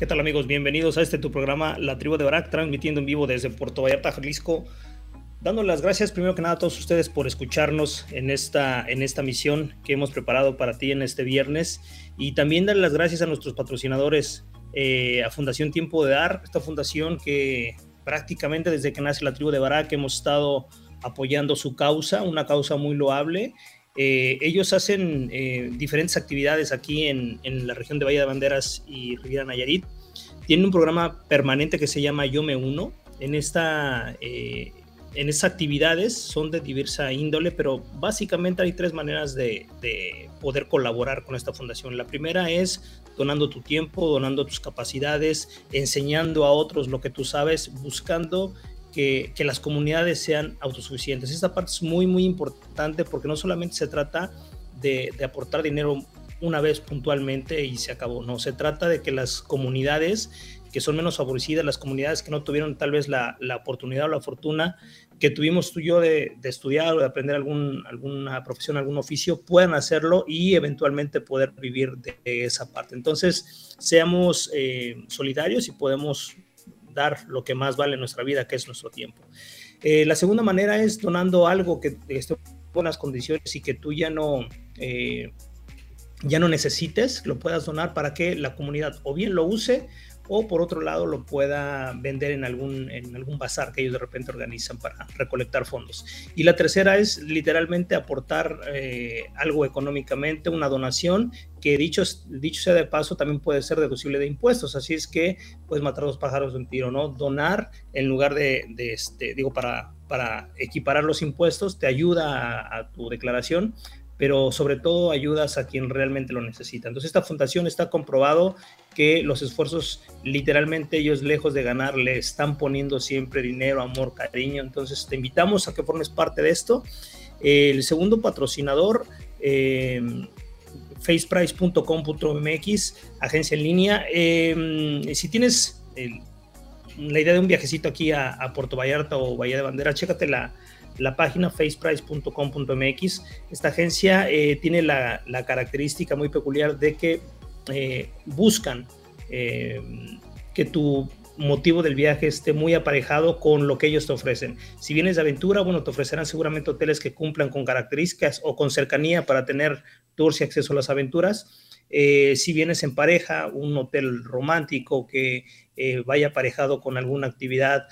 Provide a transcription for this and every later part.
¿Qué tal amigos? Bienvenidos a este tu programa La Tribu de Barak, transmitiendo en vivo desde Puerto Vallarta, Jalisco. Dando las gracias primero que nada a todos ustedes por escucharnos en esta, en esta misión que hemos preparado para ti en este viernes. Y también dar las gracias a nuestros patrocinadores, eh, a Fundación Tiempo de Dar, esta fundación que prácticamente desde que nace la tribu de Barak hemos estado apoyando su causa, una causa muy loable eh, ellos hacen eh, diferentes actividades aquí en, la región de Valle de Banderas y Riviera Nayarit. Tienen un programa permanente que se llama Yo Me Uno. En, esta, eh, estas actividades son de diversa índole, pero básicamente hay tres maneras de poder colaborar con esta fundación. La primera es donando tu tiempo, donando tus capacidades, enseñando a otros lo que tú sabes, buscando que, las comunidades sean autosuficientes. Esta parte es muy, muy importante porque no solamente se trata de, aportar dinero una vez puntualmente y se acabó, no, se trata de que las comunidades que son menos favorecidas, las comunidades que no tuvieron tal vez la, oportunidad o la fortuna que tuvimos tú y yo de, estudiar o de aprender alguna profesión, algún oficio, puedan hacerlo y eventualmente poder vivir de, esa parte. Entonces, seamos eh, solidarios y podemos dar lo que más vale en nuestra vida, que es nuestro tiempo. Eh, la segunda manera es donando algo que esté en buenas condiciones y que tú ya no, eh, ya no necesites, lo puedas donar para que la comunidad o bien lo use o por otro lado lo pueda vender en algún, en algún bazar que ellos de repente organizan para recolectar fondos. Y la tercera es literalmente aportar eh, algo económicamente, una donación que dicho, dicho sea de paso también puede ser deducible de impuestos, así es que puedes matar dos pájaros de un tiro, ¿no? Donar en lugar de, este, digo, para equiparar los impuestos te ayuda a tu declaración, pero sobre todo ayudas a quien realmente lo necesita. Entonces esta fundación está comprobado que los esfuerzos literalmente ellos lejos de ganar le están poniendo siempre dinero, amor, cariño. Entonces te invitamos a que formes parte de esto. El segundo patrocinador, eh, faceprice.com.mx, agencia en línea. Eh, si tienes la idea de un viajecito aquí a, Puerto Vallarta o Bahía de Bandera, chécate la, la página faceprice.com.mx. Esta agencia eh, tiene la, característica muy peculiar de que eh, buscan eh, que tu motivo del viaje esté muy aparejado con lo que ellos te ofrecen. Si vienes de aventura, bueno, te ofrecerán seguramente hoteles que cumplan con características o con cercanía para tener tours y acceso a las aventuras. si vienes en pareja, un hotel romántico que vaya aparejado con alguna actividad,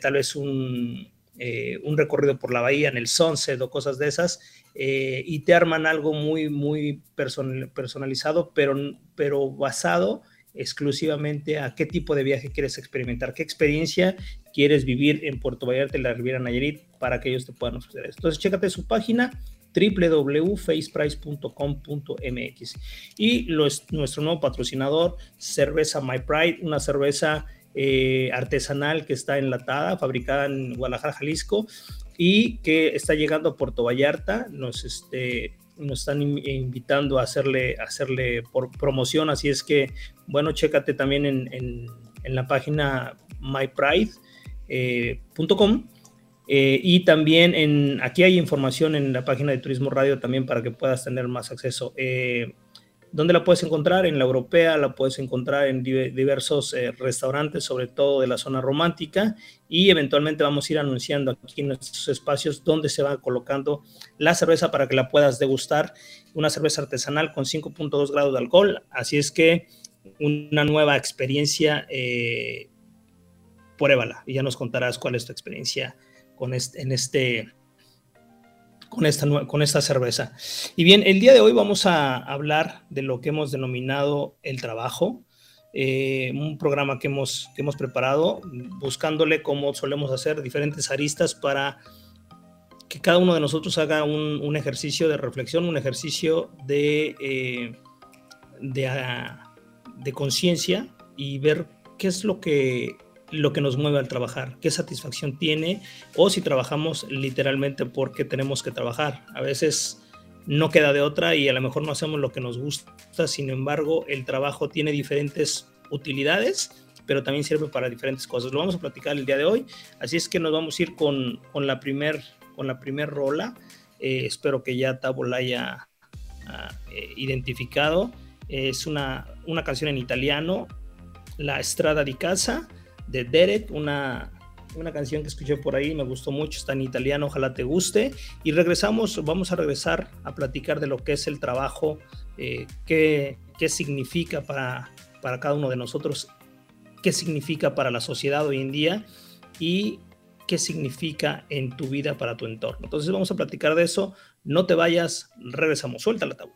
tal vez un, eh, un recorrido por la bahía en el sunset o cosas de esas, eh, y te arman algo muy, muy personalizado, pero, pero basado exclusivamente a qué tipo de viaje quieres experimentar, qué experiencia quieres vivir en Puerto Vallarta y la Riviera Nayarit para que ellos te puedan ofrecer esto. Entonces, chécate su página www.faceprice.com.mx y nuestro nuevo patrocinador, cerveza My Pride, una cerveza eh, artesanal que está enlatada, fabricada en Guadalajara, Jalisco, y que está llegando a Puerto Vallarta. Nos, este, están invitando a hacerle, promoción, así es que, bueno, chécate también en, la página mypride.com. Eh, eh, y también aquí hay información en la página de Turismo Radio también para que puedas tener más acceso. ¿Dónde la puedes encontrar? En la europea, la puedes encontrar en diversos eh, restaurantes, sobre todo de la zona romántica, y eventualmente vamos a ir anunciando aquí en nuestros espacios dónde se va colocando la cerveza para que la puedas degustar. Una cerveza artesanal con 5.2 grados de alcohol, así es que una nueva experiencia, eh, pruébala y ya nos contarás cuál es tu experiencia con este, en este con esta, con esta cerveza. Y bien, el día de hoy vamos a hablar de lo que hemos denominado el trabajo, eh, un programa que hemos, que hemos preparado, buscándole, como solemos hacer, diferentes aristas para que cada uno de nosotros haga un, ejercicio de reflexión, un ejercicio de, eh, de, ah, de conciencia y ver qué es lo que lo que nos mueve al trabajar, qué satisfacción tiene o si trabajamos literalmente porque tenemos que trabajar. A veces no queda de otra y a lo mejor no hacemos lo que nos gusta, sin embargo el trabajo tiene diferentes utilidades, pero también sirve para diferentes cosas. Lo vamos a platicar el día de hoy, así es que nos vamos a ir con, la primer con primer rola. Eh, espero que ya Tabo la haya ah, eh, identificado. Es una, una canción en italiano, La Estrada di Casa de Derek, una, una canción que escuché por ahí, me gustó mucho, está en italiano, ojalá te guste. Y regresamos, vamos a regresar a platicar de lo que es el trabajo, eh, qué, qué, significa para, para cada uno de nosotros, qué significa para la sociedad hoy en día y qué significa en tu vida para tu entorno. Entonces vamos a platicar de eso. No te vayas, regresamos. Suelta la tabla.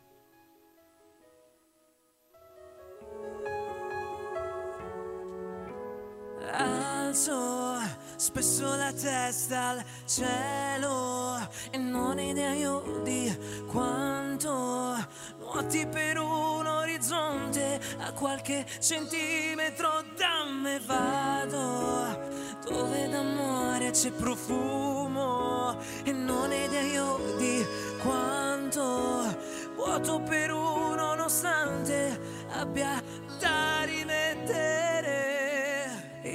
Alzo spesso la testa al cielo e non idea io di quanto nuoti per un orizzonte a qualche centimetro da me vado dove d'amore c'è profumo e non idea io di quanto vuoto per uno nonostante abbia da rimettere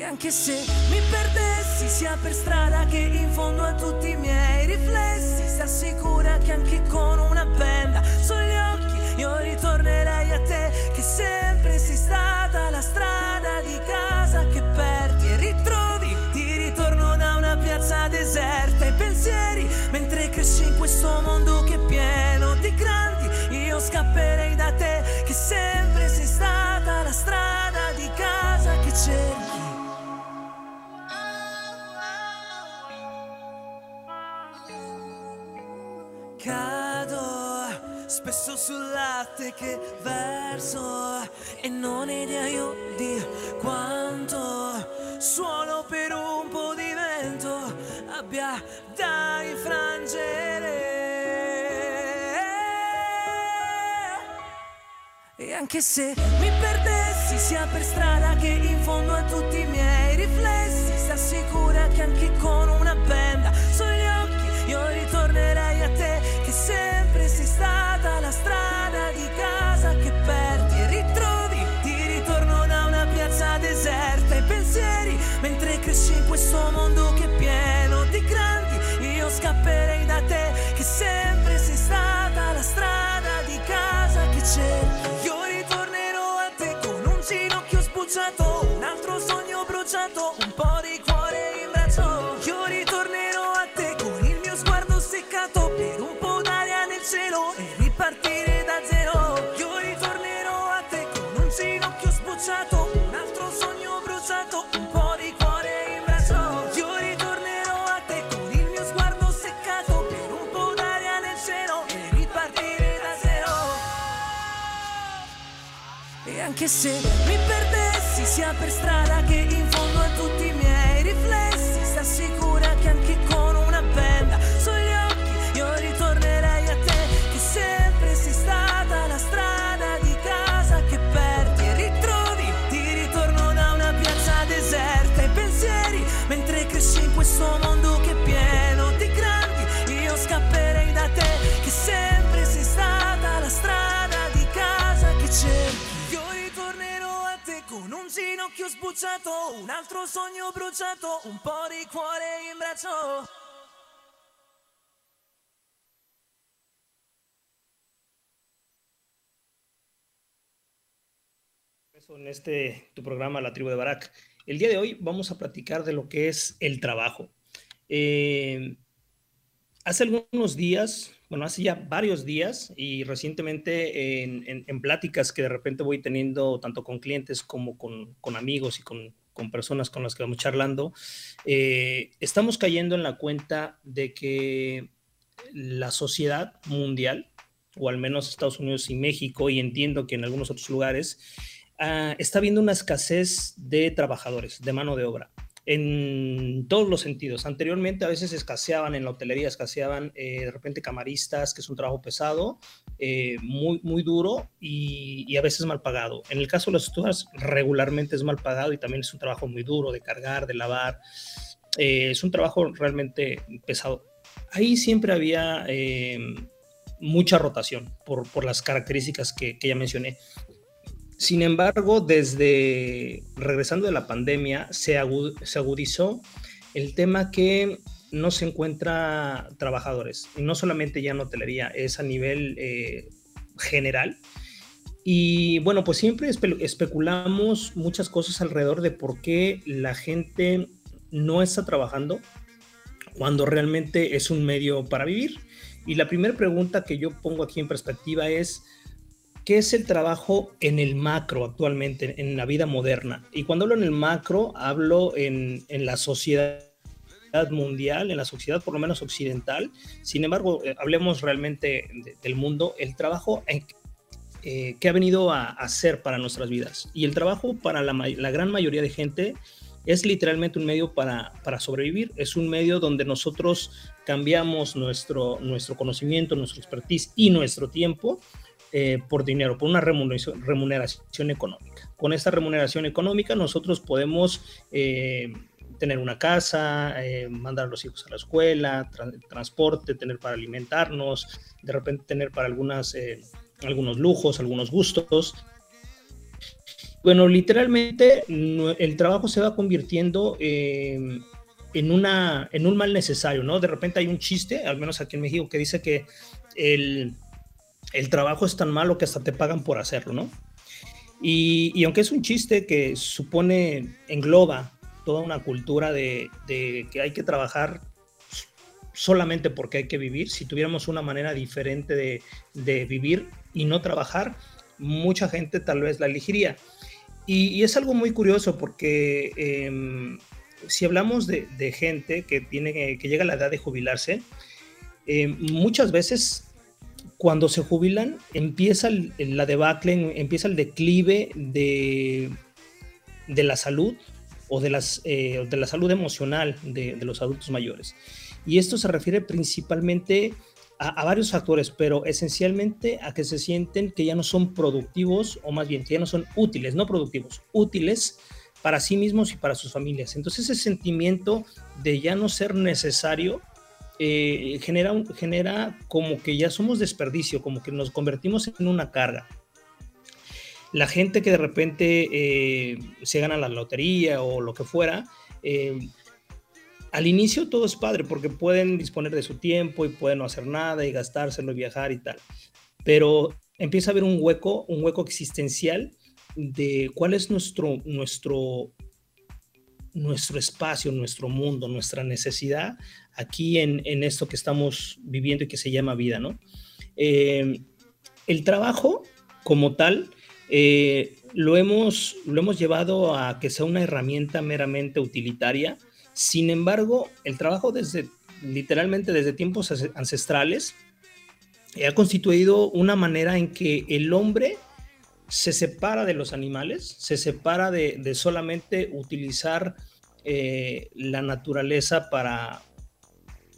anche se mi perdessi sia per strada che in fondo a tutti i miei riflessi. Sta sicura che anche con una benda sugli occhi io ritornerei a te Che sempre sei stata la strada di casa che perdi e ritrovi. Ti ritorno da una piazza deserta e pensieri Mentre cresci in questo mondo che è pieno di grandi. Io scapperei da te che sempre sei stata la strada cado spesso sul latte che verso e non ho idea io di quanto suono per un po' di vento abbia da infrangere e anche se mi perdessi sia per strada che in fondo a tutti i miei riflessi sta sicura che anche con una scapperei anche se mi perdessi sia per strada che in sorriso sbucciato, un altro sogno bruciato, un po' di cuore in braccio. en este tu programa La Tribu de Barak. El día de hoy vamos a platicar de lo que es el trabajo. Eh, hace algunos días, bueno, hace ya varios días y recientemente en, pláticas que de repente voy teniendo tanto con clientes como con, amigos y con, personas con las que vamos charlando, eh, estamos cayendo en la cuenta de que la sociedad mundial, o al menos Estados Unidos y México, y entiendo que en algunos otros lugares, Ah, está habiendo una escasez de trabajadores, de mano de obra, en todos los sentidos. Anteriormente a veces escaseaban en la hotelería, escaseaban eh, de repente camaristas, que es un trabajo pesado, eh, muy, muy duro y, a veces mal pagado. En el caso de los estudios, regularmente es mal pagado y también es un trabajo muy duro de cargar, de lavar. Eh, es un trabajo realmente pesado. Ahí siempre había mucha rotación por, por las características que, que ya mencioné. Sin embargo, desde regresando de la pandemia, se, agudizó el tema que no se encuentra trabajadores, y no solamente ya en hotelería, es a nivel eh, general. Y bueno, pues siempre especulamos muchas cosas alrededor de por qué la gente no está trabajando cuando realmente es un medio para vivir. Y la primera pregunta que yo pongo aquí en perspectiva es, ¿Qué es el trabajo en el macro actualmente, en la vida moderna? Y cuando hablo en el macro, hablo en, la sociedad mundial, en la sociedad por lo menos occidental. Sin embargo, eh, hablemos realmente del mundo, el trabajo eh, que ha venido a hacer para nuestras vidas. Y el trabajo para la, la, gran mayoría de gente es literalmente un medio para, para, sobrevivir, es un medio donde nosotros cambiamos nuestro, nuestro conocimiento, nuestra expertise y nuestro tiempo eh, por dinero, por una remuneración, económica. Con esta remuneración económica nosotros podemos eh, tener una casa, eh, mandar a los hijos a la escuela, transporte, tener para alimentarnos, de repente tener para algunas, algunos lujos, algunos gustos. Bueno, literalmente el trabajo se va convirtiendo en, una, en un mal necesario, ¿no? De repente hay un chiste, al menos aquí en México, que dice que el, el trabajo es tan malo que hasta te pagan por hacerlo, ¿no? Y, aunque es un chiste que supone, engloba toda una cultura de, que hay que trabajar solamente porque hay que vivir, si tuviéramos una manera diferente de, vivir y no trabajar, mucha gente tal vez la elegiría. Y, es algo muy curioso porque em, si hablamos de, gente que, tiene, que llega a la edad de jubilarse, em, muchas veces cuando se jubilan, empieza la debacle, empieza el declive de, de la salud o de, las, eh, de la salud emocional de, los adultos mayores. Y esto se refiere principalmente a, varios factores, pero esencialmente a que se sienten que ya no son productivos, o más bien que ya no son útiles, no productivos, útiles para sí mismos y para sus familias. Entonces ese sentimiento de ya no ser necesario eh, genera, genera como que ya somos desperdicio, como que nos convertimos en una carga. La gente que de repente eh, se gana la lotería o lo que fuera, eh, al inicio todo es padre porque pueden disponer de su tiempo y pueden no hacer nada y gastárselo y viajar y tal. Pero empieza a haber un hueco, un hueco existencial de cuál es nuestro, nuestro, nuestro espacio, nuestro mundo, nuestra necesidad aquí en, esto que estamos viviendo y que se llama vida, ¿no? Eh, el trabajo como tal eh, lo, hemos, lo hemos llevado a que sea una herramienta meramente utilitaria. Sin embargo, el trabajo desde literalmente desde tiempos ancestrales ha constituido una manera en que el hombre se separa de los animales, se separa de, solamente utilizar eh, la naturaleza para,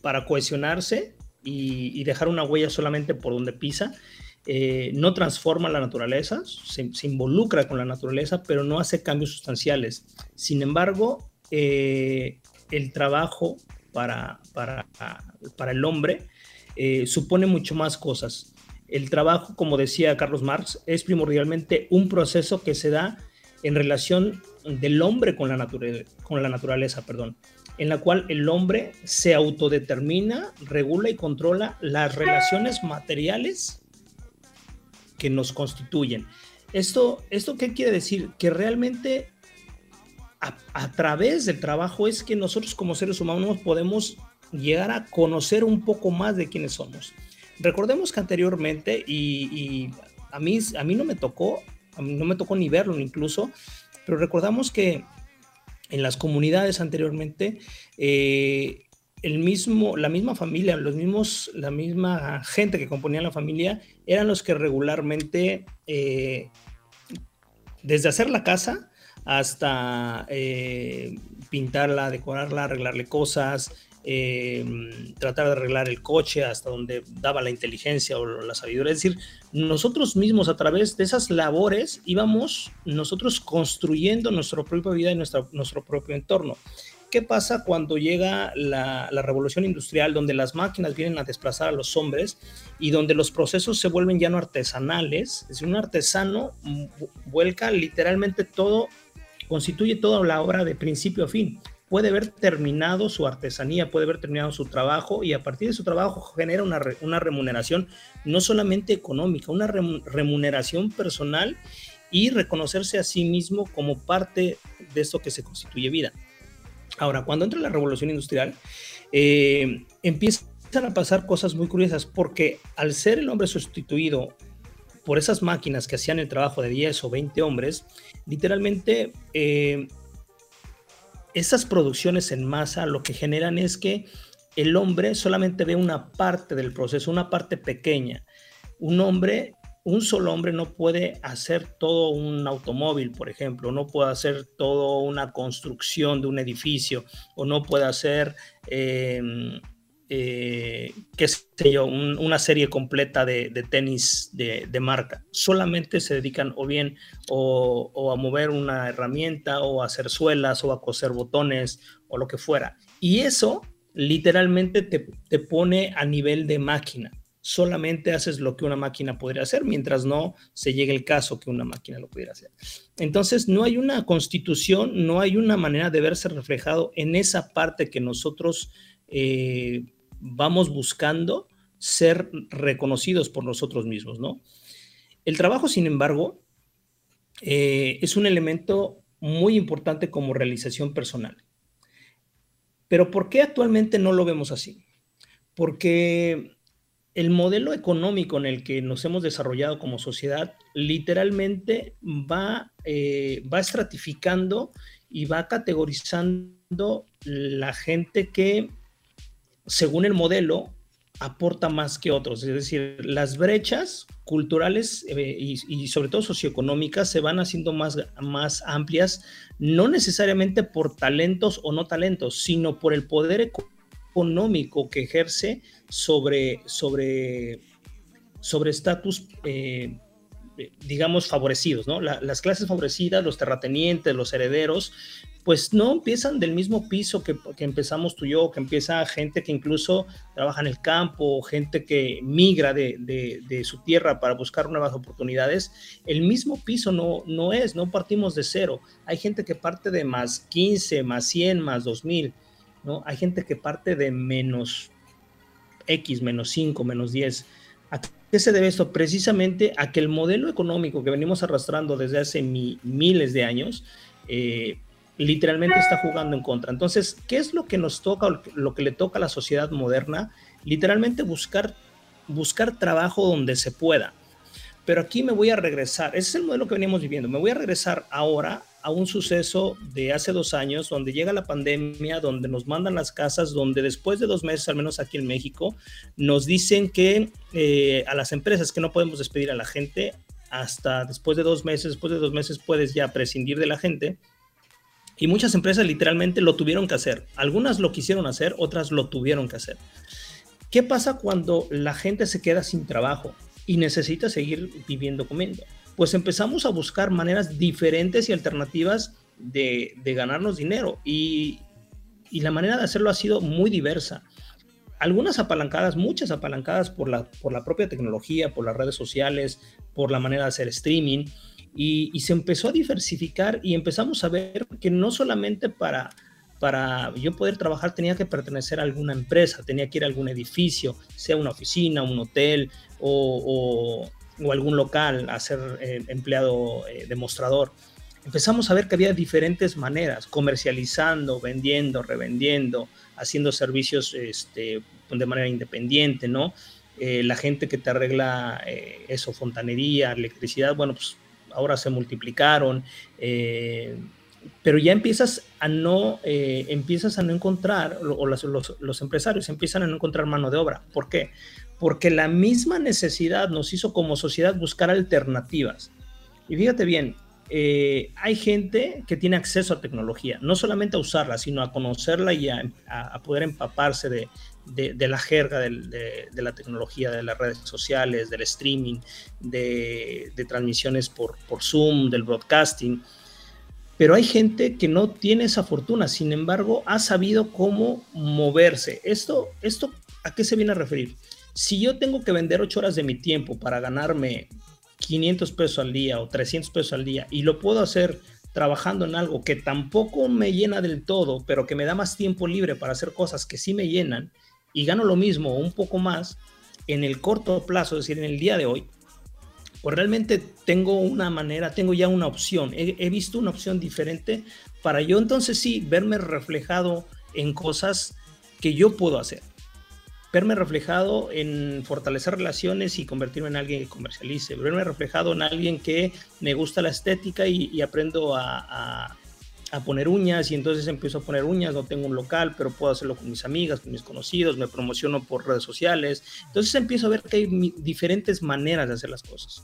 para cohesionarse y, dejar una huella solamente por donde pisa. Eh, no transforma la naturaleza, se, involucra con la naturaleza, pero no hace cambios sustanciales. Sin embargo, eh, el trabajo para, para, para el hombre eh, supone mucho más cosas. El trabajo, como decía Carlos Marx, es primordialmente un proceso que se da en relación del hombre con la, naturaleza, con la naturaleza, perdón, en la cual el hombre se autodetermina, regula y controla las relaciones materiales que nos constituyen. Esto, ¿Esto qué quiere decir? Que realmente a, través del trabajo es que nosotros como seres humanos podemos llegar a conocer un poco más de quiénes somos. Recordemos que anteriormente, y, a, mí, a mí no me tocó, a mí no me tocó ni verlo incluso, pero recordamos que en las comunidades anteriormente, eh, el mismo, la misma familia, los mismos, la misma gente que componía la familia eran los que regularmente, eh, desde hacer la casa hasta eh, pintarla, decorarla, arreglarle cosas, eh, tratar de arreglar el coche hasta donde daba la inteligencia o la sabiduría. Es decir, nosotros mismos a través de esas labores íbamos nosotros construyendo nuestra propia vida y nuestra, nuestro propio entorno. ¿Qué pasa cuando llega la, la, revolución industrial, donde las máquinas vienen a desplazar a los hombres y donde los procesos se vuelven ya no artesanales? Es decir, un artesano vuelca literalmente todo, constituye toda la obra de principio a fin puede haber terminado su artesanía, puede haber terminado su trabajo y a partir de su trabajo genera una, una remuneración no solamente económica, una remuneración personal y reconocerse a sí mismo como parte de esto que se constituye vida. Ahora, cuando entra la revolución industrial, eh, empiezan a pasar cosas muy curiosas porque al ser el hombre sustituido por esas máquinas que hacían el trabajo de 10 o 20 hombres, literalmente eh, esas producciones en masa lo que generan es que el hombre solamente ve una parte del proceso, una parte pequeña. Un hombre, un solo hombre no puede hacer todo un automóvil, por ejemplo, no puede hacer toda una construcción de un edificio o no puede hacer em, eh, qué sé yo, una serie completa de, tenis de, marca. Solamente se dedican o bien o, a mover una herramienta o a hacer suelas o a coser botones o lo que fuera. Y eso literalmente te, te pone a nivel de máquina. Solamente haces lo que una máquina podría hacer, mientras no se llegue el caso que una máquina lo pudiera hacer. Entonces, no hay una constitución, no hay una manera de verse reflejado en esa parte que nosotros eh, vamos buscando ser reconocidos por nosotros mismos, ¿no? El trabajo, sin embargo, eh, es un elemento muy importante como realización personal. Pero ¿por qué actualmente no lo vemos así? Porque el modelo económico en el que nos hemos desarrollado como sociedad literalmente va, eh, va estratificando y va categorizando la gente que según el modelo, aporta más que otros. Es decir, las brechas culturales eh, y, sobre todo socioeconómicas se van haciendo más, más amplias, no necesariamente por talentos o no talentos, sino por el poder económico que ejerce sobre sobre sobre estatus eh, digamos favorecidos, ¿no? las clases favorecidas, los terratenientes, los herederos, pues no empiezan del mismo piso que, empezamos tú y yo, que empieza gente que incluso trabaja en el campo, gente que migra de, su tierra para buscar nuevas oportunidades. El mismo piso no, no es, no partimos de cero. Hay gente que parte de más 15, más 100, más 2000, ¿no? Hay gente que parte de menos X, menos 5, menos 10. ¿A qué se debe esto? Precisamente a que el modelo económico que venimos arrastrando desde hace miles de años, eh, literalmente está jugando en contra. Entonces, ¿qué es lo que nos toca, lo que le toca a la sociedad moderna? Literalmente buscar, buscar trabajo donde se pueda. Pero aquí me voy a regresar, ese es el modelo que venimos viviendo, me voy a regresar ahora a un suceso de hace dos años, donde llega la pandemia, donde nos mandan las casas, donde después de dos meses, al menos aquí en México, nos dicen que eh, a las empresas que no podemos despedir a la gente hasta después de dos meses, después de dos meses puedes ya prescindir de la gente y muchas empresas literalmente lo tuvieron que hacer. Algunas lo quisieron hacer, otras lo tuvieron que hacer. ¿Qué pasa cuando la gente se queda sin trabajo y necesita seguir viviendo comiendo? Pues empezamos a buscar maneras diferentes y alternativas de, ganarnos dinero. Y, y la manera de hacerlo ha sido muy diversa. Algunas apalancadas, muchas apalancadas por la, por la propia tecnología, por las redes sociales, por la manera de hacer streaming, y, se empezó a diversificar y empezamos a ver que no solamente para, para yo poder trabajar tenía que pertenecer a alguna empresa, tenía que ir a algún edificio, sea una oficina, un hotel o, o, algún local a ser eh, empleado eh, demostrador. Empezamos a ver que había diferentes maneras, comercializando, vendiendo, revendiendo, haciendo servicios este, de manera independiente, ¿no? Eh, la gente que te arregla eso, fontanería, electricidad, bueno, pues ahora se multiplicaron, pero ya empiezas a no, empiezas a no encontrar, o los, los, empresarios empiezan a no encontrar mano de obra. ¿Por qué? Porque la misma necesidad nos hizo como sociedad buscar alternativas. Y fíjate bien, eh, hay gente que tiene acceso a tecnología, no solamente a usarla, sino a conocerla y a, poder empaparse de, de, la jerga de, la tecnología, de las redes sociales, del streaming, de, transmisiones por, por Zoom, del broadcasting. Pero hay gente que no tiene esa fortuna, sin embargo, ha sabido cómo moverse. ¿Esto, esto a qué se viene a referir? Si yo tengo que vender ocho horas de mi tiempo para ganarme 500 pesos al día o 300 pesos al día y lo puedo hacer trabajando en algo que tampoco me llena del todo, pero que me da más tiempo libre para hacer cosas que sí me llenan y gano lo mismo o un poco más en el corto plazo, es decir, en el día de hoy, pues realmente tengo una manera, tengo ya una opción, he visto una opción diferente para yo entonces sí verme reflejado en cosas que yo puedo hacer verme reflejado en fortalecer relaciones y convertirme en alguien que comercialice, verme reflejado en alguien que me gusta la estética y, aprendo a, poner uñas y entonces empiezo a poner uñas, no tengo un local, pero puedo hacerlo con mis amigas, con mis conocidos, me promociono por redes sociales, entonces empiezo a ver que hay diferentes maneras de hacer las cosas.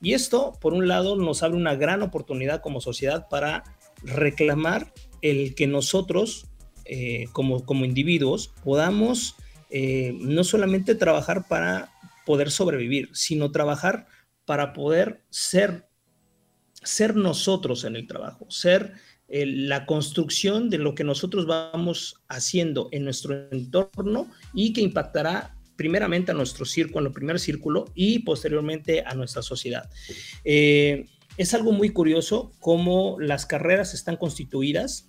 Y esto, por un lado, nos abre una gran oportunidad como sociedad para reclamar el que nosotros, eh, como, como individuos, podamos eh, no solamente trabajar para poder sobrevivir, sino trabajar para poder ser, ser nosotros en el trabajo, ser eh, la construcción de lo que nosotros vamos haciendo en nuestro entorno y que impactará primeramente a nuestro círculo, el primer círculo y posteriormente a nuestra sociedad. Eh, es algo muy curioso cómo las carreras están constituidas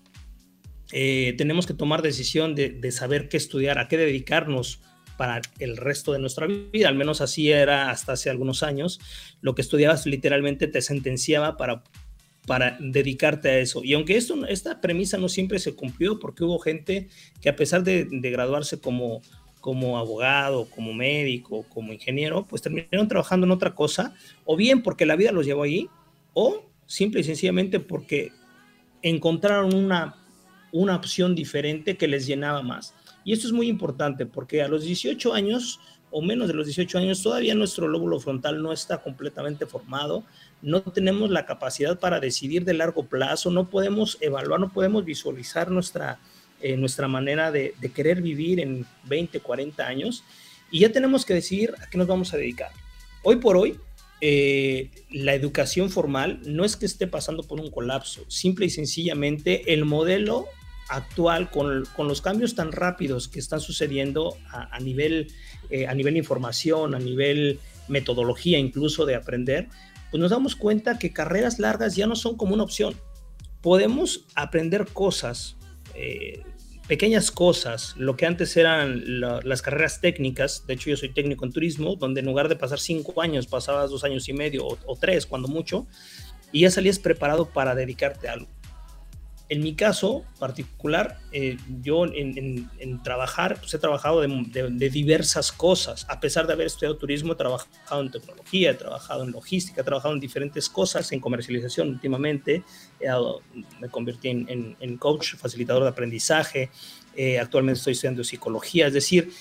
eh, tenemos que tomar decisión de, saber qué estudiar, a qué dedicarnos para el resto de nuestra vida. Al menos así era hasta hace algunos años. Lo que estudiabas literalmente te sentenciaba para, para dedicarte a eso. Y aunque esto, esta premisa no siempre se cumplió, porque hubo gente que a pesar de, graduarse como, como abogado, como médico, como ingeniero, pues terminaron trabajando en otra cosa, o bien porque la vida los llevó allí, o simple y sencillamente porque encontraron una una opción diferente que les llenaba más. Y esto es muy importante porque a los 18 años o menos de los 18 años todavía nuestro lóbulo frontal no está completamente formado, no tenemos la capacidad para decidir de largo plazo, no podemos evaluar, no podemos visualizar nuestra, eh, nuestra manera de, querer vivir en 20, 40 años y ya tenemos que decidir a qué nos vamos a dedicar. Hoy por hoy, eh, la educación formal no es que esté pasando por un colapso, simple y sencillamente el modelo actual, con, los cambios tan rápidos que están sucediendo a, nivel, eh, a nivel información, a nivel metodología incluso de aprender, pues nos damos cuenta que carreras largas ya no son como una opción. Podemos aprender cosas, eh, pequeñas cosas, lo que antes eran las carreras técnicas, de hecho yo soy técnico en turismo, donde en lugar de pasar cinco años, pasabas dos años y medio o, o tres cuando mucho, y ya salías preparado para dedicarte a algo en mi caso particular, eh, yo en, trabajar, pues he trabajado de, diversas cosas. A pesar de haber estudiado turismo, he trabajado en tecnología, he trabajado en logística, he trabajado en diferentes cosas, en comercialización últimamente. me convertí en, coach, facilitador de aprendizaje. Eh, actualmente estoy estudiando psicología. Es decir,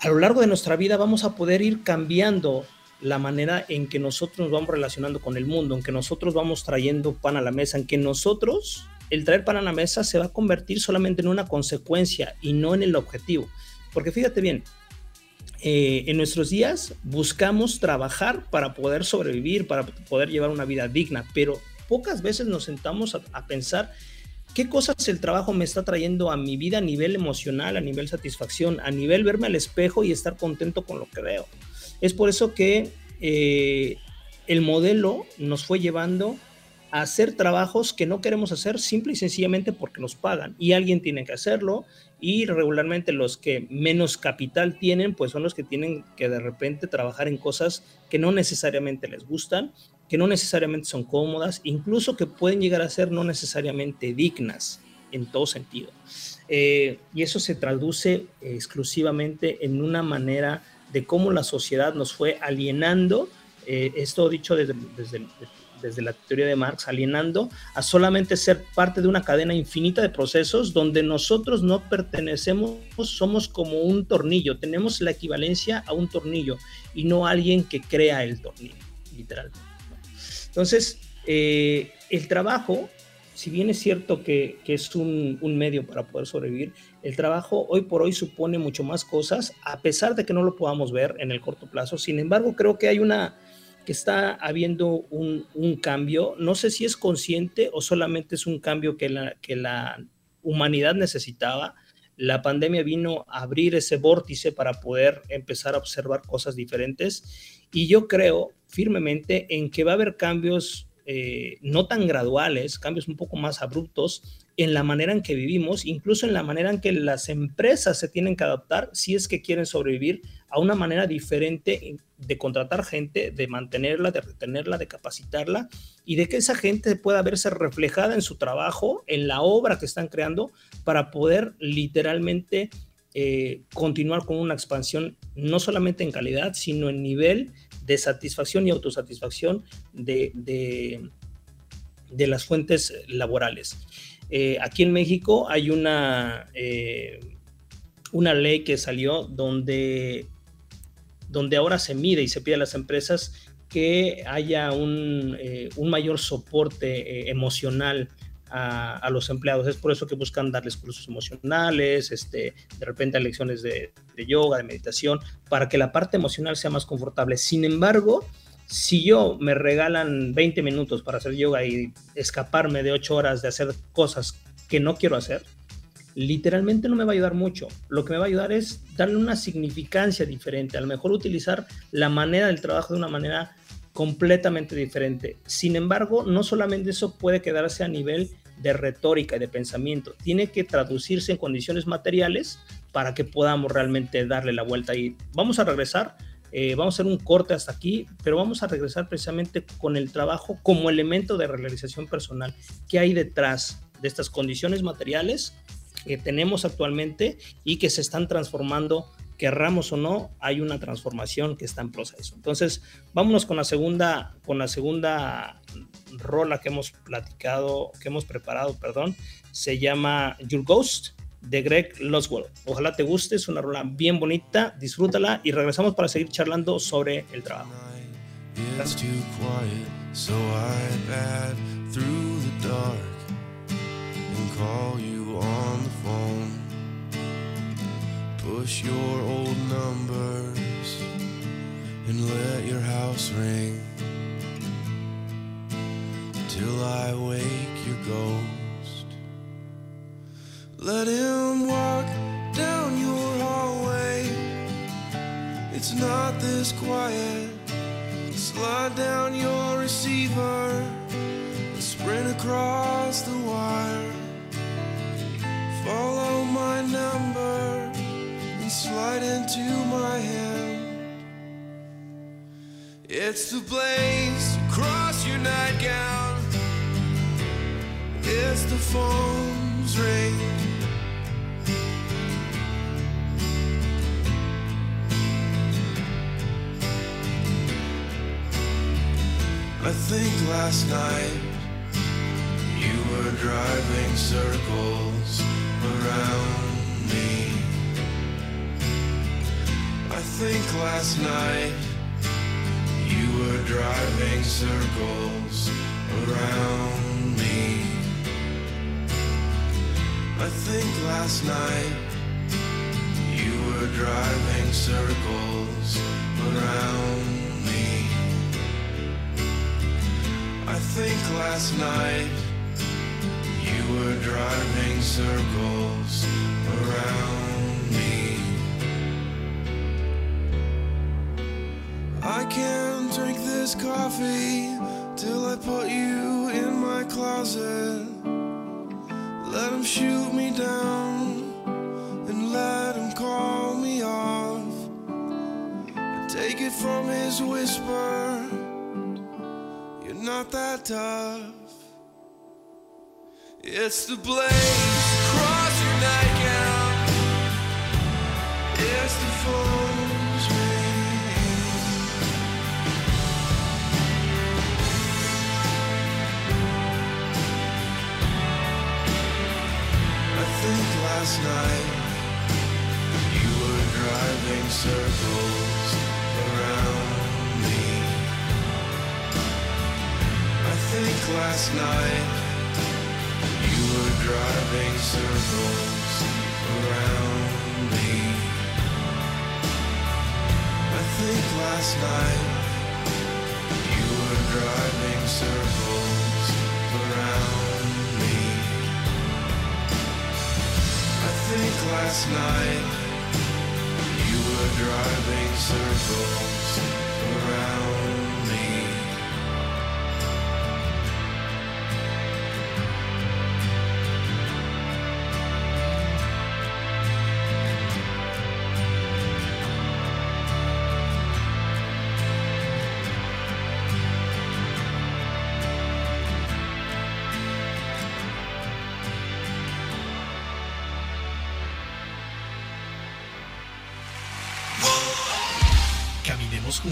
a lo largo de nuestra vida vamos a poder ir cambiando la manera en que nosotros nos vamos relacionando con el mundo, en que nosotros vamos trayendo pan a la mesa, en que nosotros el traer pan a la mesa se va a convertir solamente en una consecuencia y no en el objetivo. Porque fíjate bien, eh, en nuestros días buscamos trabajar para poder sobrevivir, para poder llevar una vida digna, pero pocas veces nos sentamos a, pensar qué cosas el trabajo me está trayendo a mi vida a nivel emocional, a nivel satisfacción, a nivel verme al espejo y estar contento con lo que veo. Es por eso que eh, el modelo nos fue llevando hacer trabajos que no queremos hacer simple y sencillamente porque nos pagan y alguien tiene que hacerlo y regularmente los que menos capital tienen pues son los que tienen que de repente trabajar en cosas que no necesariamente les gustan, que no necesariamente son cómodas, incluso que pueden llegar a ser no necesariamente dignas en todo sentido. Eh, y eso se traduce exclusivamente en una manera de cómo la sociedad nos fue alienando, eh, esto dicho desde, desde, desde, la teoría de Marx, alienando a solamente ser parte de una cadena infinita de procesos donde nosotros no pertenecemos, somos como un tornillo, tenemos la equivalencia a un tornillo y no alguien que crea el tornillo, literalmente. Entonces, eh, el trabajo si bien es cierto que, es un, medio para poder sobrevivir, el trabajo hoy por hoy supone mucho más cosas, a pesar de que no lo podamos ver en el corto plazo. Sin embargo, creo que hay una, que está habiendo un, cambio, no sé si es consciente o solamente es un cambio que la, que la humanidad necesitaba. La pandemia vino a abrir ese vórtice para poder empezar a observar cosas diferentes y yo creo firmemente en que va a haber cambios eh, no tan graduales, cambios un poco más abruptos en la manera en que vivimos, incluso en la manera en que las empresas se tienen que adaptar si es que quieren sobrevivir a una manera diferente de contratar gente, de mantenerla, de retenerla, de capacitarla y de que esa gente pueda verse reflejada en su trabajo, en la obra que están creando, para poder literalmente eh, continuar con una expansión no solamente en calidad, sino en nivel de satisfacción y autosatisfacción de, de, las fuentes laborales. Eh, aquí en México hay una, eh, una ley que salió donde, donde ahora se mide y se pide a las empresas que haya un, eh, un mayor soporte emocional a, los empleados. Es por eso que buscan darles cursos emocionales, este, de repente lecciones de, de yoga, de meditación, para que la parte emocional sea más confortable. Sin embargo, si yo me regalan 20 minutos para hacer yoga y escaparme de 8 horas de hacer cosas que no quiero hacer, literalmente no me va a ayudar mucho. Lo que me va a ayudar es darle una significancia diferente, a lo mejor utilizar la manera del trabajo de una manera completamente diferente. Sin embargo, no solamente eso puede quedarse a nivel de retórica y de pensamiento. Tiene que traducirse en condiciones materiales para que podamos realmente darle la vuelta. Y vamos a regresar, eh, vamos a hacer un corte hasta aquí, pero vamos a regresar precisamente con el trabajo como elemento de realización personal. ¿Qué hay detrás de estas condiciones materiales que tenemos actualmente y que se están transformando querramos o no, hay una transformación que está en proceso. Entonces, vámonos con la segunda, con la segunda rola que hemos platicado, que hemos preparado, perdón, se llama Your Ghost de Greg Loswell. Ojalá te guste, es una rola bien bonita, disfrútala y regresamos para seguir charlando sobre el trabajo. Push your old numbers and let your house ring. Till I wake your ghost. Let him walk down your hallway. It's not this quiet. Slide down your receiver and sprint across the wire. Follow my number and slide into my hand. It's the blaze across your nightgown as the phones ring. I think last night you were driving circles around me. I think last night you were driving circles around me. I think last night you were driving circles around me. I think last night you were driving circles around me. I can't drink this coffee till I put you in my closet. Let him shoot me down and let him call me off. Take it from his whisper. You're not that tough. It's the blaze across your nightgown. It's the fool's last night you were driving circles around me. I think last night you were driving circles around me. I think last night you were driving circles think last night you were driving circles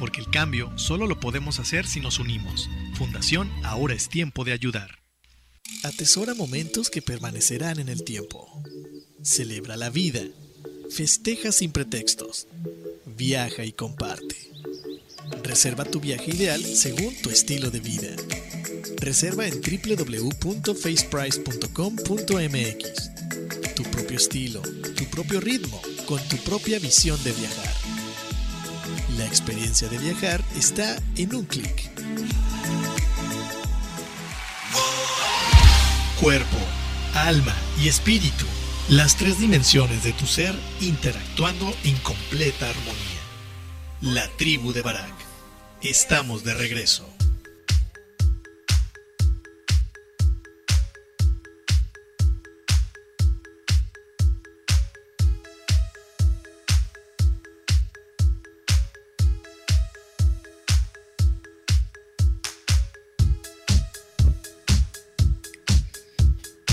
porque el cambio solo lo podemos hacer si nos unimos. Fundación Ahora es tiempo de ayudar. Atesora momentos que permanecerán en el tiempo. Celebra la vida. Festeja sin pretextos. Viaja y comparte. Reserva tu viaje ideal según tu estilo de vida. Reserva en www.faceprice.com.mx. Tu propio estilo, tu propio ritmo, con tu propia visión de viajar. La experiencia de viajar está en un clic. Cuerpo, alma y espíritu. Las tres dimensiones de tu ser interactuando en completa armonía. La tribu de Barak. Estamos de regreso.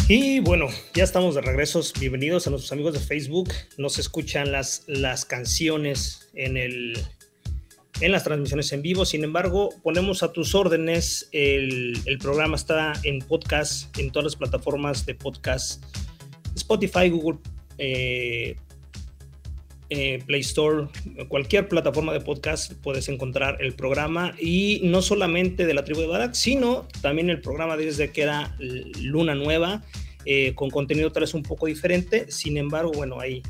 Y bueno, ya estamos de regresos. Bienvenidos a nuestros amigos de Facebook. Nos escuchan las, las canciones en, el, en las transmisiones en vivo. Sin embargo, ponemos a tus órdenes. El, el programa está en podcast, en todas las plataformas de podcast. Spotify, Google, eh, eh, Play Store, cualquier plataforma de podcast puedes encontrar el programa y no solamente de la tribu de Barak, sino también el programa desde que era Luna Nueva, eh, con contenido tal vez un poco diferente, sin embargo, bueno, ahí,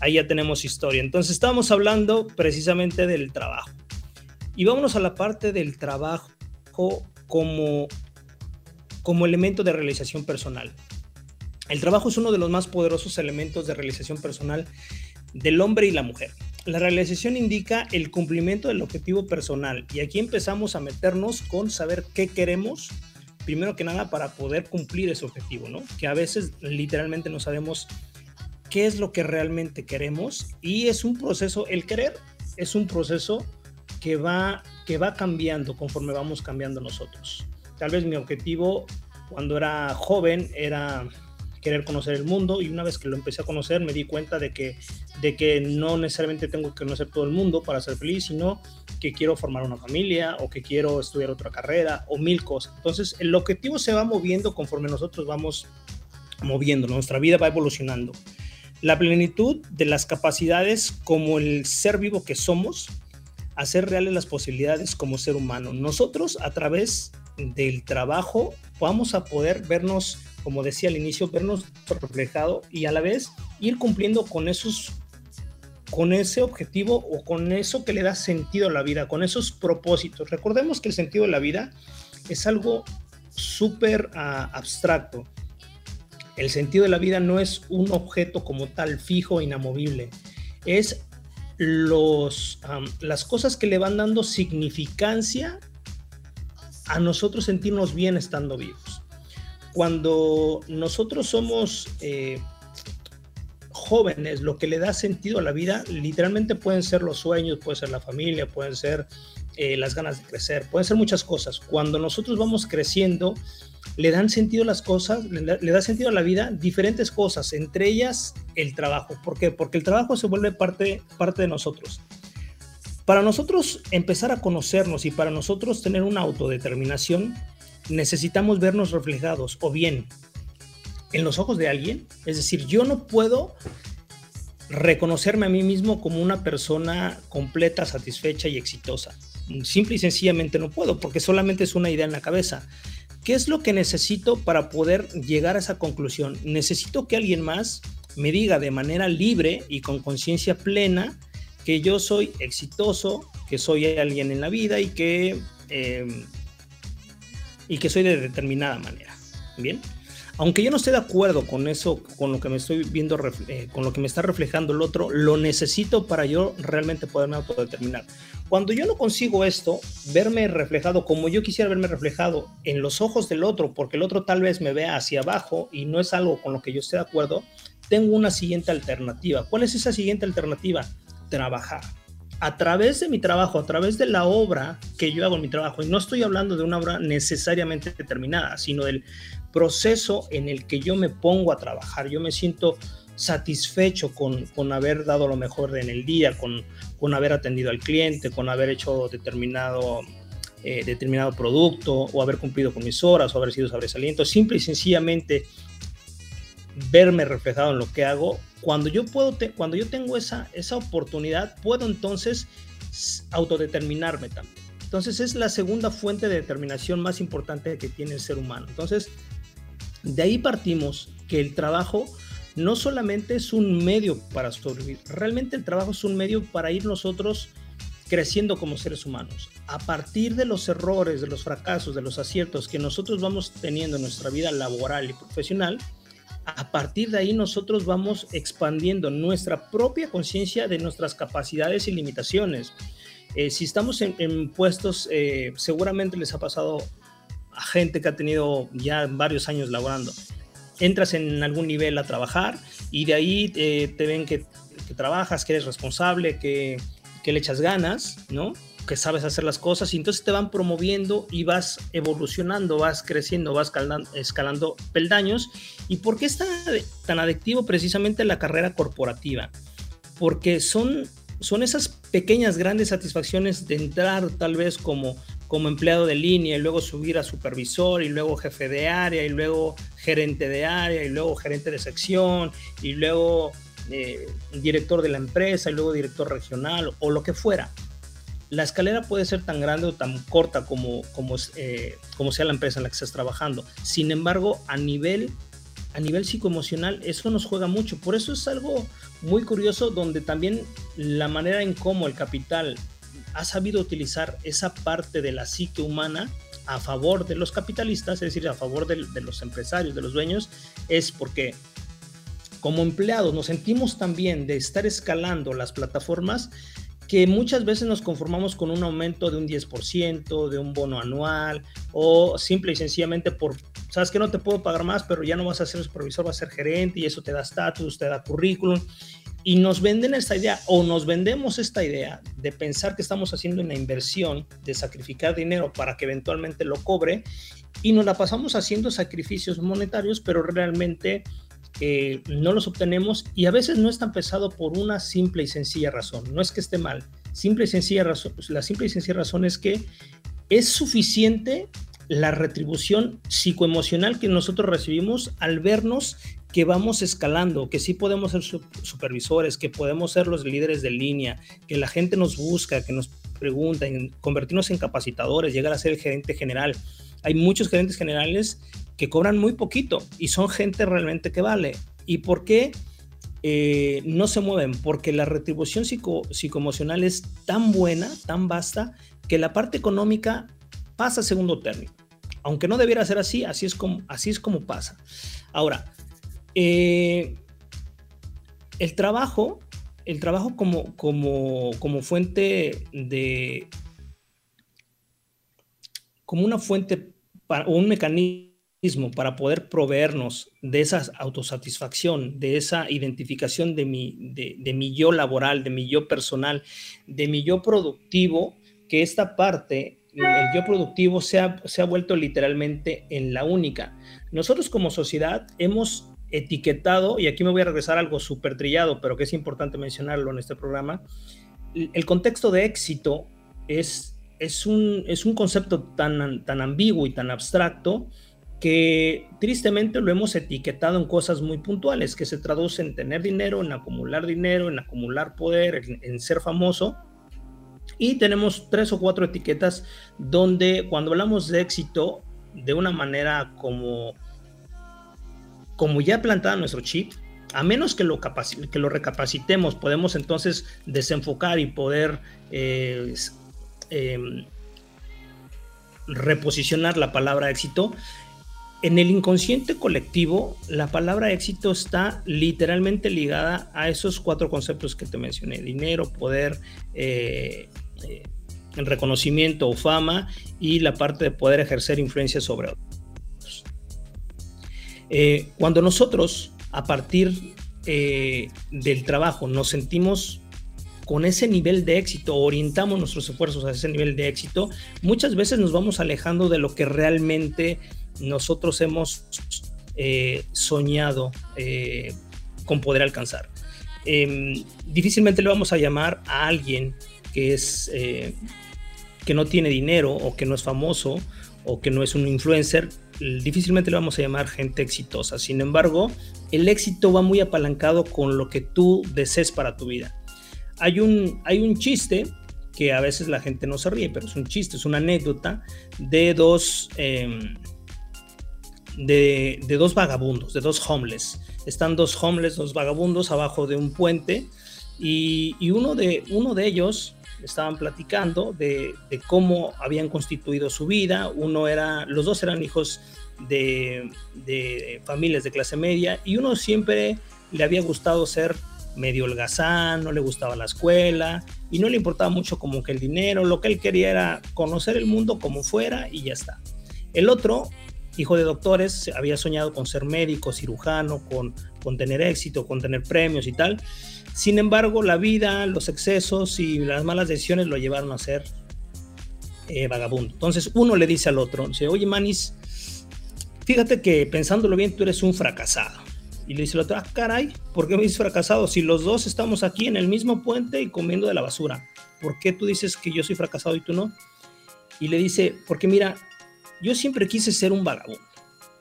ahí ya tenemos historia. Entonces estábamos hablando precisamente del trabajo. Y vámonos a la parte del trabajo como, como elemento de realización personal. El trabajo es uno de los más poderosos elementos de realización personal del hombre y la mujer. La realización indica el cumplimiento del objetivo personal y aquí empezamos a meternos con saber qué queremos, primero que nada para poder cumplir ese objetivo, ¿no? Que a veces literalmente no sabemos qué es lo que realmente queremos y es un proceso, el querer es un proceso que va, que va cambiando conforme vamos cambiando nosotros. Tal vez mi objetivo cuando era joven era querer conocer el mundo y una vez que lo empecé a conocer me di cuenta de que, de que no necesariamente tengo que conocer todo el mundo para ser feliz, sino que quiero formar una familia o que quiero estudiar otra carrera o mil cosas. Entonces el objetivo se va moviendo conforme nosotros vamos moviendo, nuestra vida va evolucionando. La plenitud de las capacidades como el ser vivo que somos, hacer reales las posibilidades como ser humano. Nosotros a través del trabajo vamos a poder vernos, como decía al inicio, vernos reflejado y a la vez ir cumpliendo con esos con ese objetivo o con eso que le da sentido a la vida, con esos propósitos. Recordemos que el sentido de la vida es algo súper uh, abstracto. El sentido de la vida no es un objeto como tal fijo, inamovible. Es los, um, las cosas que le van dando significancia a nosotros sentirnos bien estando vivos. Cuando nosotros somos eh, jóvenes, lo que le da sentido a la vida literalmente pueden ser los sueños, puede ser la familia, pueden ser eh, las ganas de crecer, pueden ser muchas cosas. Cuando nosotros vamos creciendo, le dan sentido a las cosas, le, le, da sentido a la vida diferentes cosas, entre ellas el trabajo. ¿Por qué? Porque el trabajo se vuelve parte, parte de nosotros. Para nosotros empezar a conocernos y para nosotros tener una autodeterminación, necesitamos vernos reflejados o bien en los ojos de alguien. Es decir, yo no puedo reconocerme a mí mismo como una persona completa, satisfecha y exitosa. Simple y sencillamente no puedo, porque solamente es una idea en la cabeza. ¿Qué es lo que necesito para poder llegar a esa conclusión? Necesito que alguien más me diga de manera libre y con conciencia plena que yo soy exitoso, que soy alguien en la vida y que, eh, y que soy de determinada manera. Bien, aunque yo no esté de acuerdo con eso, con lo que me estoy viendo, eh, con lo que me está reflejando el otro, lo necesito para yo realmente poderme autodeterminar. Cuando yo no consigo esto, verme reflejado como yo quisiera verme reflejado en los ojos del otro, porque el otro tal vez me vea hacia abajo y no es algo con lo que yo esté de acuerdo, tengo una siguiente alternativa. ¿Cuál es esa siguiente alternativa? Trabajar a través de mi trabajo, a través de la obra que yo hago en mi trabajo, y no estoy hablando de una obra necesariamente determinada, sino del proceso en el que yo me pongo a trabajar, yo me siento satisfecho con, con haber dado lo mejor en el día, con, con haber atendido al cliente, con haber hecho determinado, eh, determinado producto o haber cumplido con mis horas o haber sido sobresaliente, simple y sencillamente verme reflejado en lo que hago, cuando yo puedo, cuando yo tengo esa, esa oportunidad, puedo entonces autodeterminarme también. Entonces es la segunda fuente de determinación más importante que tiene el ser humano. Entonces, de ahí partimos que el trabajo no solamente es un medio para sobrevivir, realmente el trabajo es un medio para ir nosotros creciendo como seres humanos. A partir de los errores, de los fracasos, de los aciertos que nosotros vamos teniendo en nuestra vida laboral y profesional, a partir de ahí nosotros vamos expandiendo nuestra propia conciencia de nuestras capacidades y limitaciones. Eh, si estamos en, puestos, eh, seguramente les ha pasado a gente que ha tenido ya varios años laborando. Entras en algún nivel a trabajar y de ahí eh, te ven que, que, trabajas, que eres responsable, que, que le echas ganas, ¿no? Que sabes hacer las cosas y entonces te van promoviendo y vas evolucionando, vas creciendo, vas escalando, escalando peldaños. ¿Y por qué está tan adictivo precisamente la carrera corporativa? Porque son, son esas pequeñas, grandes satisfacciones de entrar tal vez como, como empleado de línea y luego subir a supervisor y luego jefe de área y luego gerente de área y luego gerente de sección y luego eh, director de la empresa y luego director regional o lo que fuera la escalera puede ser tan grande o tan corta como, eh, como sea la empresa en la que estás trabajando. Sin embargo, a nivel, a nivel psicoemocional, eso nos juega mucho. Por eso es algo muy curioso donde también la manera en cómo el capital ha sabido utilizar esa parte de la psique humana a favor de los capitalistas, es decir, a favor de, de los empresarios, de los dueños, es porque como empleados nos sentimos también de estar escalando las plataformas que muchas veces nos conformamos con un aumento de un 10%, de un bono anual, o simple y sencillamente por, sabes que no te puedo pagar más, pero ya no vas a ser supervisor, vas a ser gerente y eso te da estatus, te da currículum. Y nos venden esta idea o nos vendemos esta idea de pensar que estamos haciendo una inversión, de sacrificar dinero para que eventualmente lo cobre y nos la pasamos haciendo sacrificios monetarios, pero realmente eh, no los obtenemos y a veces no es tan pesado por una simple y sencilla razón. No es que esté mal, simple y sencilla razón, la simple y sencilla razón es que es suficiente la retribución psicoemocional que nosotros recibimos al vernos que vamos escalando, que sí podemos ser supervisores, que podemos ser los líderes de línea, que la gente nos busca, que nos pregunta, convertirnos en capacitadores, llegar a ser el gerente general hay muchos gerentes generales que cobran muy poquito y son gente realmente que vale. ¿Y por qué eh, no se mueven? Porque la retribución psico, psicoemocional es tan buena, tan vasta, que la parte económica pasa a segundo término. Aunque no debiera ser así, así es como, así es pasa. Ahora, eh, el trabajo, el trabajo como, como, como fuente de, como una fuente para, o un mecanismo para poder proveernos de esa autosatisfacción, de esa identificación de mi, de, de mi yo laboral, de mi yo personal, de mi yo productivo, que esta parte el yo productivo se ha, se ha, vuelto literalmente en la única. Nosotros como sociedad hemos etiquetado, y aquí me voy a regresar a algo súper trillado, pero que es importante mencionarlo en este programa, el contexto de éxito es, es, un, es un concepto tan, tan ambiguo y tan abstracto que tristemente lo hemos etiquetado en cosas muy puntuales, que se traducen en tener dinero, en acumular dinero, en acumular poder, en, ser famoso, y tenemos tres o cuatro etiquetas donde cuando hablamos de éxito, de una manera como, como ya plantada nuestro chip, a menos que lo, que lo recapacitemos, podemos entonces desenfocar y poder eh, eh, reposicionar la palabra éxito. En el inconsciente colectivo, la palabra éxito está literalmente ligada a esos cuatro conceptos que te mencioné, dinero, poder, eh, eh, reconocimiento o fama y la parte de poder ejercer influencia sobre otros. Eh, cuando nosotros, a partir del trabajo, nos sentimos con ese nivel de éxito, orientamos nuestros esfuerzos a ese nivel de éxito, muchas veces nos vamos alejando de lo que realmente nosotros hemos soñado con poder alcanzar. Em, difícilmente le vamos a llamar a alguien que es eh, que no tiene dinero o que no es famoso o que no es un influencer, difícilmente le vamos a llamar gente exitosa. Sin embargo, el éxito va muy apalancado con lo que tú desees para tu vida. Hay un, hay un chiste que a veces la gente no se ríe, pero es un chiste, es una anécdota de dos, em, de, de, dos vagabundos, de dos homeless. Están dos homeless, dos vagabundos abajo de un puente y, y uno, de, uno de ellos estaban platicando de, cómo habían constituido su vida. Uno era, los dos eran hijos de, familias de clase media y uno siempre le había gustado ser medio holgazán, no le gustaba la escuela y no le importaba mucho como que el dinero, lo que él quería era conocer el mundo como fuera y ya está. El otro, hijo de doctores, había soñado con ser médico, cirujano, con, con tener éxito, con tener premios y tal, sin embargo, la vida, los excesos y las malas decisiones lo llevaron a ser eh, vagabundo. Entonces uno le dice al otro, dice, oye Manis, fíjate que pensándolo bien, tú eres un fracasado. Y le dice el otro, ah, caray, ¿por qué me dices fracasado? Si los dos estamos aquí en el mismo puente y comiendo de la basura, ¿por qué tú dices que yo soy fracasado y tú no? Y le dice, porque mira, yo siempre quise ser un vagabundo.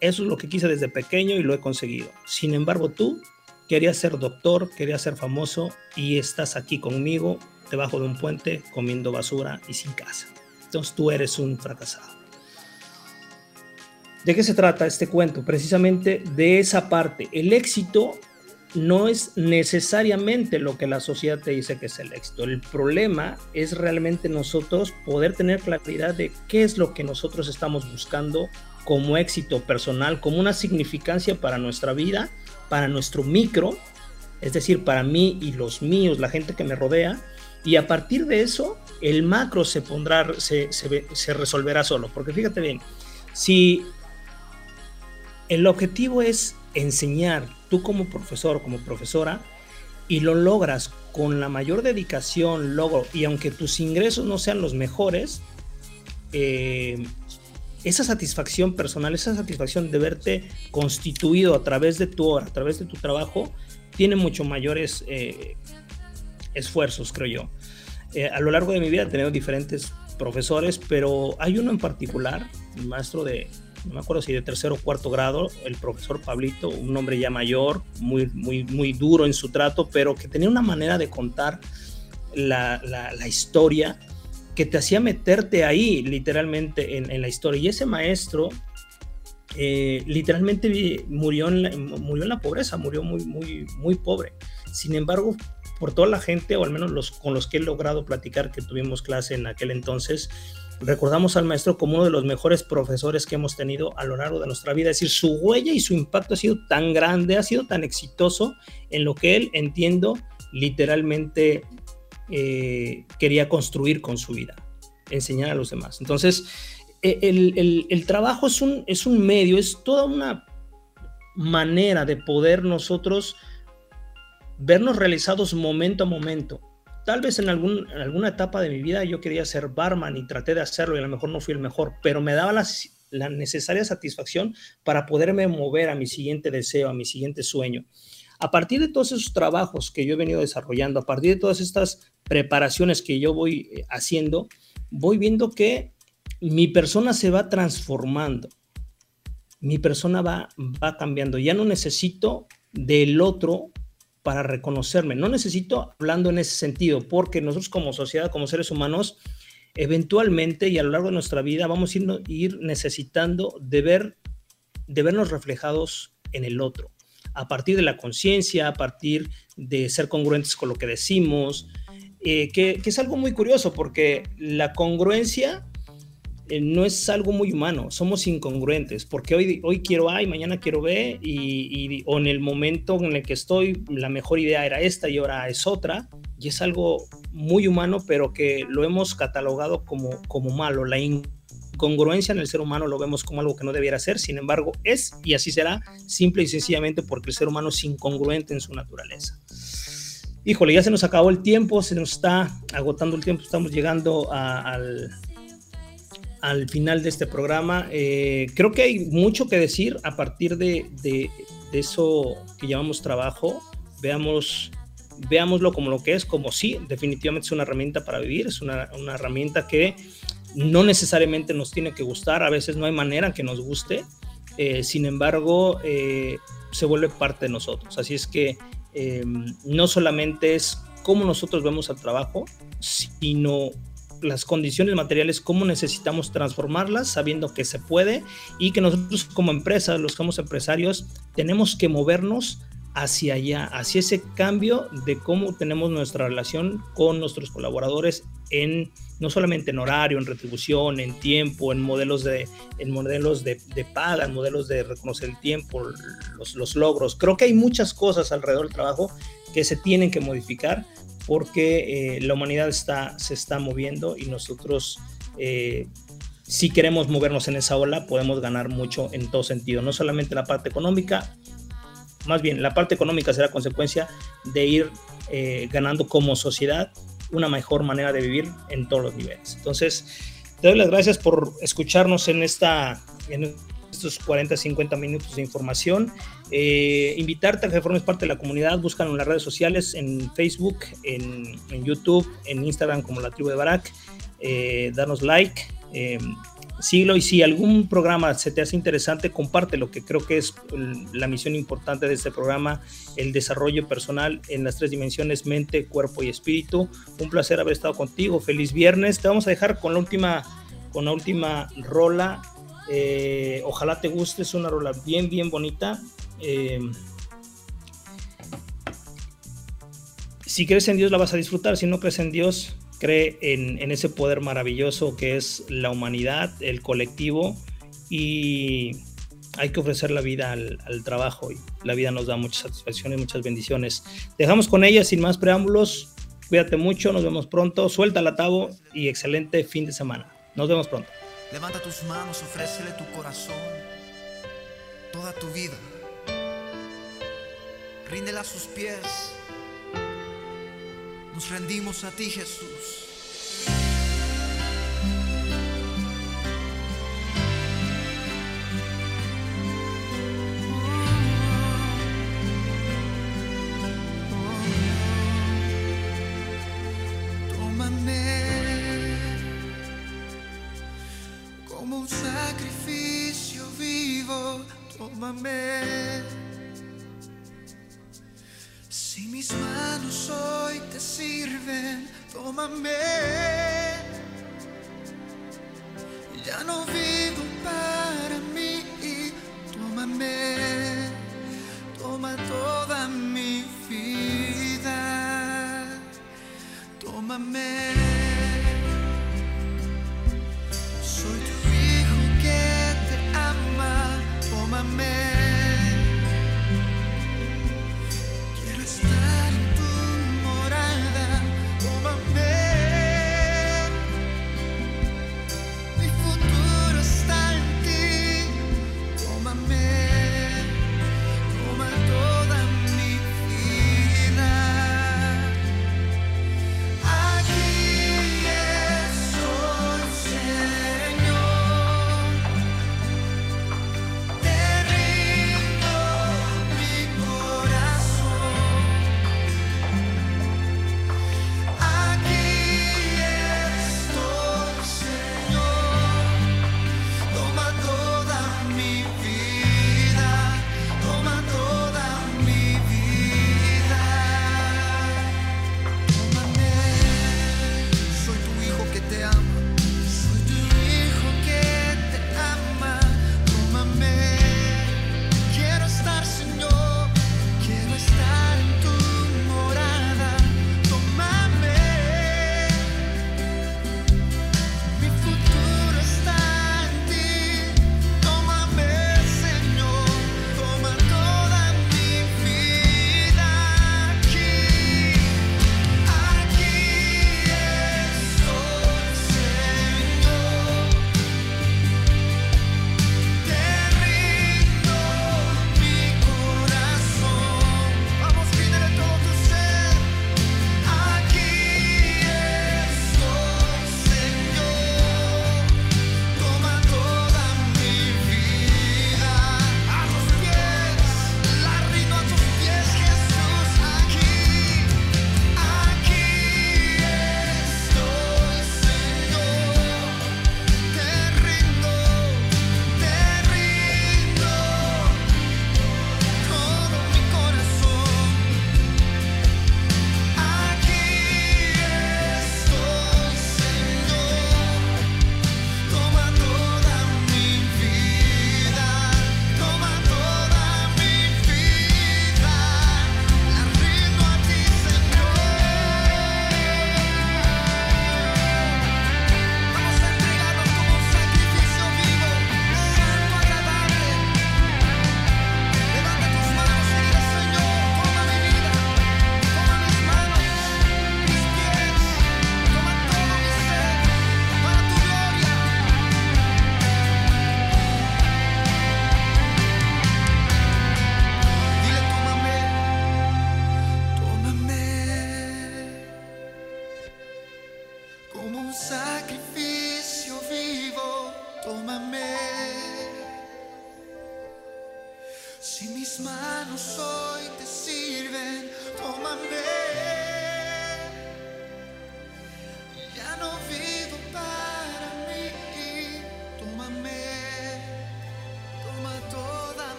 Eso es lo que quise desde pequeño y lo he conseguido. Sin embargo, tú Quería ser doctor, quería ser famoso y estás aquí conmigo debajo de un puente comiendo basura y sin casa. Entonces tú eres un fracasado. ¿De qué se trata este cuento? Precisamente de esa parte. El éxito no es necesariamente lo que la sociedad te dice que es el éxito. El problema es realmente nosotros poder tener claridad de qué es lo que nosotros estamos buscando como éxito personal, como una significancia para nuestra vida para nuestro micro, es decir, para mí y los míos, la gente que me rodea, y a partir de eso, el macro se pondrá, se, se, resolverá solo. Porque fíjate bien, si el objetivo es enseñar, tú como profesor o como profesora, y lo logras con la mayor dedicación, logro, y aunque tus ingresos no sean los mejores, eh, esa satisfacción personal, esa satisfacción de verte constituido a través de tu hora, a través de tu trabajo, tiene mucho mayores eh, esfuerzos, creo yo. Eh, a lo largo de mi vida he tenido diferentes profesores, pero hay uno en particular, un maestro de, no me acuerdo si de tercero o cuarto grado, el profesor Pablito, un hombre ya mayor, muy, muy, muy duro en su trato, pero que tenía una manera de contar la, la, la historia que te hacía meterte ahí literalmente en, la historia. Y ese maestro eh, literalmente murió en, la, murió en la pobreza, murió muy, muy, muy pobre. Sin embargo, por toda la gente, o al menos los con los que he logrado platicar, que tuvimos clase en aquel entonces, recordamos al maestro como uno de los mejores profesores que hemos tenido a lo largo de nuestra vida. Es decir, su huella y su impacto ha sido tan grande, ha sido tan exitoso en lo que él, entiendo, literalmente eh, quería construir con su vida, enseñar a los demás. Entonces, e, el, trabajo es un, es un medio, es toda una manera de poder nosotros vernos realizados momento a momento. Tal vez en, algún, en alguna etapa de mi vida yo quería ser barman y traté de hacerlo y a lo mejor no fui el mejor, pero me daba la, la necesaria satisfacción para poderme mover a mi siguiente deseo, a mi siguiente sueño. A partir de todos esos trabajos que yo he venido desarrollando, a partir de todas estas preparaciones que yo voy eh, haciendo, voy viendo que mi persona se va transformando. Mi persona va, va cambiando. Ya no necesito del otro para reconocerme. No necesito hablando en ese sentido, porque nosotros como sociedad, como seres humanos, eventualmente y a lo largo de nuestra vida vamos a ir, necesitando de, ver, de vernos reflejados en el otro, a partir de la conciencia, a partir de ser congruentes con lo que decimos, eh, que, es algo muy curioso porque la congruencia eh, no es algo muy humano, somos incongruentes, porque hoy, hoy quiero A y mañana quiero B, y, o en el momento en el que estoy, la mejor idea era esta y ahora es otra, y es algo muy humano, pero que lo hemos catalogado como, como malo. La incongruencia en el ser humano lo vemos como algo que no debiera ser, sin embargo es, y así será, simple y sencillamente porque el ser humano es incongruente en su naturaleza. Híjole, ya se nos acabó el tiempo, se nos está agotando el tiempo, estamos llegando al, al final de este programa. Eh, creo que hay mucho que decir a partir de, de, eso que llamamos trabajo. Veamos, veámoslo como lo que es, como sí, definitivamente es una herramienta para vivir, es una, una herramienta que no necesariamente nos tiene que gustar, a veces no hay manera que nos guste, eh, sin embargo, eh, se vuelve parte de nosotros. Así es que no solamente es cómo nosotros vemos al trabajo, sino las condiciones materiales, cómo necesitamos transformarlas, sabiendo que se puede y que nosotros como empresas, los que somos empresarios, tenemos que movernos hacia allá, hacia ese cambio de cómo tenemos nuestra relación con nuestros colaboradores en no solamente en horario, en retribución, en tiempo, en modelos de, en modelos de, paga, en modelos de reconocer el tiempo, los, logros. Creo que hay muchas cosas alrededor del trabajo que se tienen que modificar porque eh, la humanidad está, se está moviendo y nosotros eh, si queremos movernos en esa ola, podemos ganar mucho en todo sentido, no solamente la parte económica, más bien la parte económica será consecuencia de ir eh, ganando como sociedad una mejor manera de vivir en todos los niveles. Entonces, te doy las gracias por escucharnos en, esta, en estos 40, 50 minutos de información. Eh, invitarte a que formes parte de la comunidad, búscalo en las redes sociales, en Facebook, en, YouTube, en Instagram como la tribu de Barak, eh, danos like. Eh, siglo y si algún programa se te hace interesante, comparte lo que creo que es la misión importante de este programa, el desarrollo personal en las tres dimensiones, mente, cuerpo y espíritu. Un placer haber estado contigo, feliz viernes. Te vamos a dejar con la última, con la última rola. Eh, ojalá te guste, es una rola bien, bien bonita. Eh, si crees en Dios la vas a disfrutar, si no crees en Dios, cree en, ese poder maravilloso que es la humanidad, el colectivo y hay que ofrecer la vida al, trabajo la vida nos da muchas satisfacciones, muchas bendiciones. Dejamos con ella sin más preámbulos. Cuídate mucho, nos vemos pronto. Suelta la tabo y excelente fin de semana. Nos vemos pronto. Levanta tus manos, ofrécele tu corazón, toda tu vida. Ríndela a sus pies. Nos rendimos a ti, Jesús.